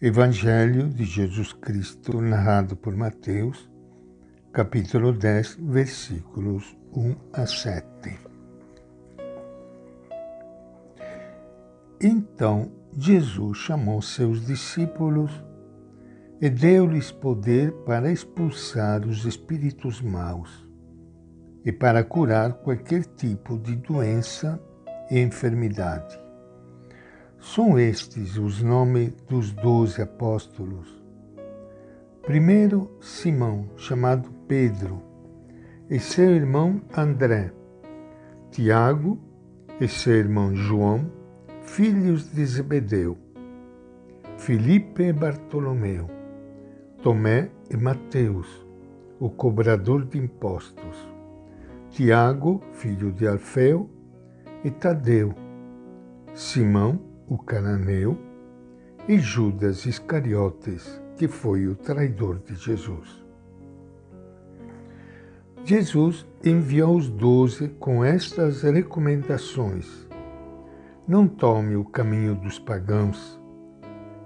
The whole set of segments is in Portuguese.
Evangelho de Jesus Cristo, narrado por Mateus, capítulo 10, versículos 1 a 7. Então Jesus chamou seus discípulos e deu-lhes poder para expulsar os espíritos maus e para curar qualquer tipo de doença e enfermidade. São estes os nomes dos doze apóstolos. Primeiro, Simão, chamado Pedro, e seu irmão André, Tiago e seu irmão João, filhos de Zebedeu, Filipe e Bartolomeu, Tomé e Mateus, o cobrador de impostos, Tiago, filho de Alfeu, e Tadeu, Simão, o cananeu, e Judas Iscariotes, que foi o traidor de Jesus. Jesus enviou os doze com estas recomendações: Não tome o caminho dos pagãos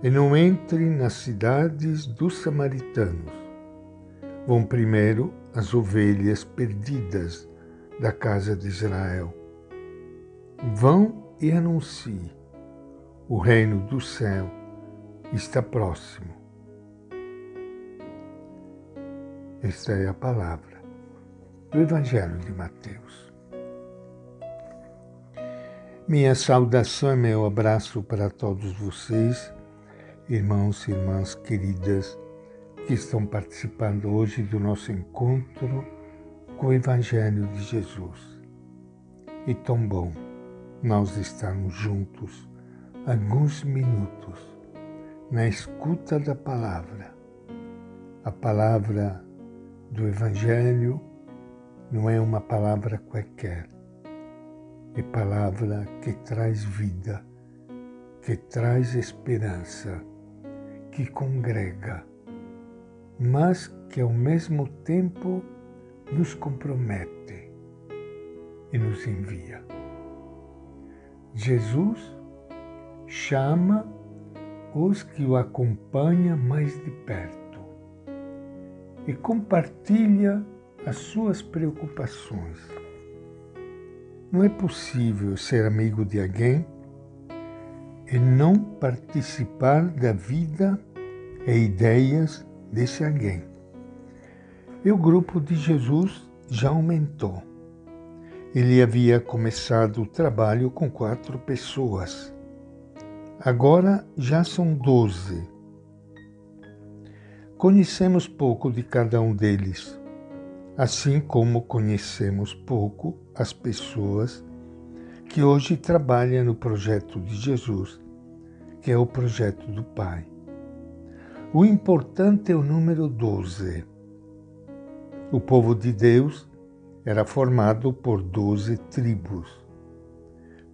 e não entre nas cidades dos samaritanos. Vão primeiro as ovelhas perdidas da casa de Israel. Vão e anuncie o reino do céu está próximo. Esta é a palavra do Evangelho de Mateus. Minha saudação e meu abraço para todos vocês, irmãos e irmãs queridas, que estão participando hoje do nosso encontro com o Evangelho de Jesus. E tão bom nós estarmos juntos alguns minutos na escuta da palavra. A palavra do Evangelho não é uma palavra qualquer, é palavra que traz vida, que traz esperança, que congrega, mas que ao mesmo tempo nos compromete e nos envia. Jesus chama os que o acompanham mais de perto e compartilha as suas preocupações. Não é possível ser amigo de alguém e não participar da vida e ideias desse alguém. E o grupo de Jesus já aumentou. Ele havia começado o trabalho com quatro pessoas Agora já são doze. Conhecemos pouco de cada um deles, assim como conhecemos pouco as pessoas que hoje trabalham no projeto de Jesus, que é o projeto do Pai. O importante é o número 12. O povo de Deus era formado por doze tribos.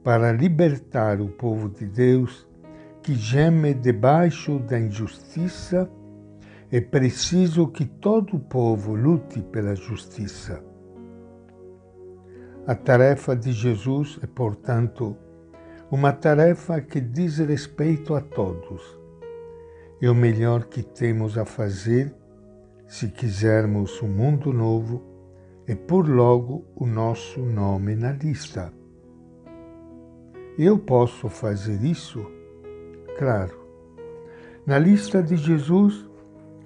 Para libertar o povo de Deus, que geme debaixo da injustiça, é preciso que todo o povo lute pela justiça. A tarefa de Jesus é, portanto, uma tarefa que diz respeito a todos. É o melhor que temos a fazer se quisermos um mundo novo e pôr logo o nosso nome na lista. Eu posso fazer isso claro. Na lista de Jesus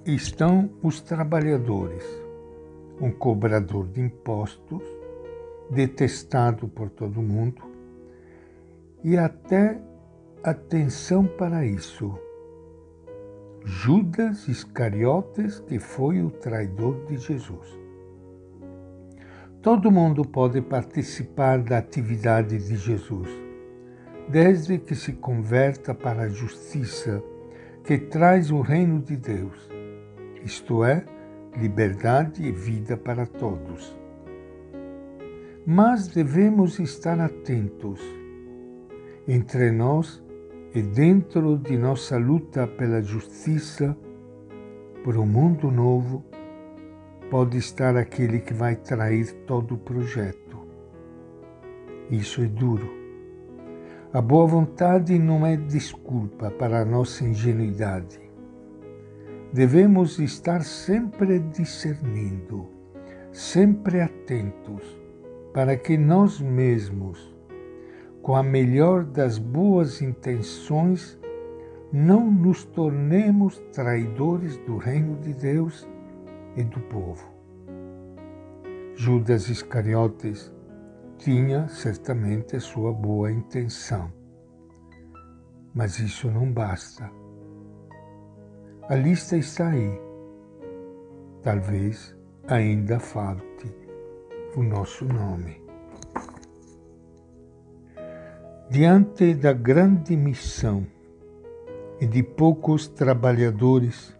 estão os trabalhadores, um cobrador de impostos, detestado por todo mundo, e até atenção para isso. Judas Iscariotes, que foi o traidor de Jesus. Todo mundo pode participar da atividade de Jesus desde que se converta para a justiça que traz o reino de Deus, isto é, liberdade e vida para todos. Mas devemos estar atentos. Entre nós e dentro de nossa luta pela justiça, por um mundo novo, pode estar aquele que vai trair todo o projeto. Isso é duro A boa vontade não é desculpa para a nossa ingenuidade. Devemos estar sempre discernindo, sempre atentos, para que nós mesmos, com a melhor das boas intenções, não nos tornemos traidores do reino de Deus e do povo. Judas Iscariotes tinha certamente sua boa intenção. Mas isso não basta. A lista está aí. Talvez ainda falte o nosso nome. Diante da grande missão e de poucos trabalhadores,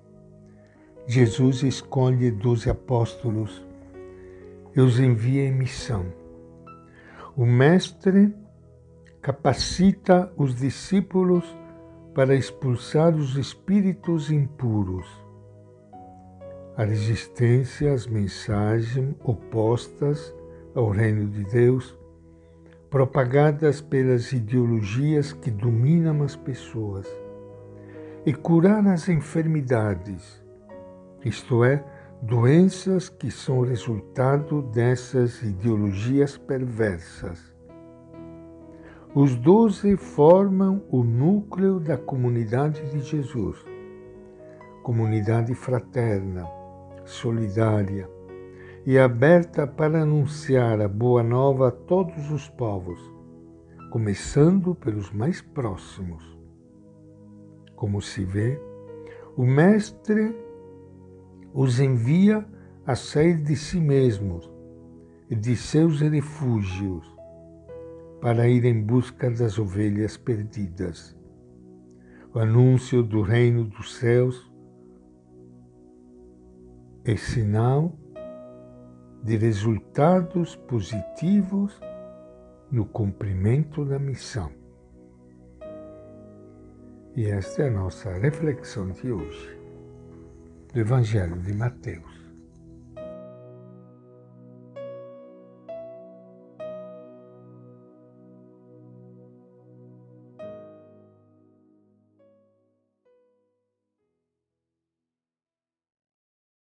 Jesus escolhe doze apóstolos e os envia em missão o Mestre capacita os discípulos para expulsar os espíritos impuros. A resistência às mensagens opostas ao reino de Deus, propagadas pelas ideologias que dominam as pessoas, e curar as enfermidades, isto é, doenças que são resultado dessas ideologias perversas. Os doze formam o núcleo da comunidade de Jesus, comunidade fraterna, solidária e aberta para anunciar a boa nova a todos os povos, começando pelos mais próximos. Como se vê, o Mestre os envia a sair de si mesmos e de seus refúgios para ir em busca das ovelhas perdidas. O anúncio do reino dos céus é sinal de resultados positivos no cumprimento da missão. E esta é a nossa reflexão de hoje do Evangelho de Mateus.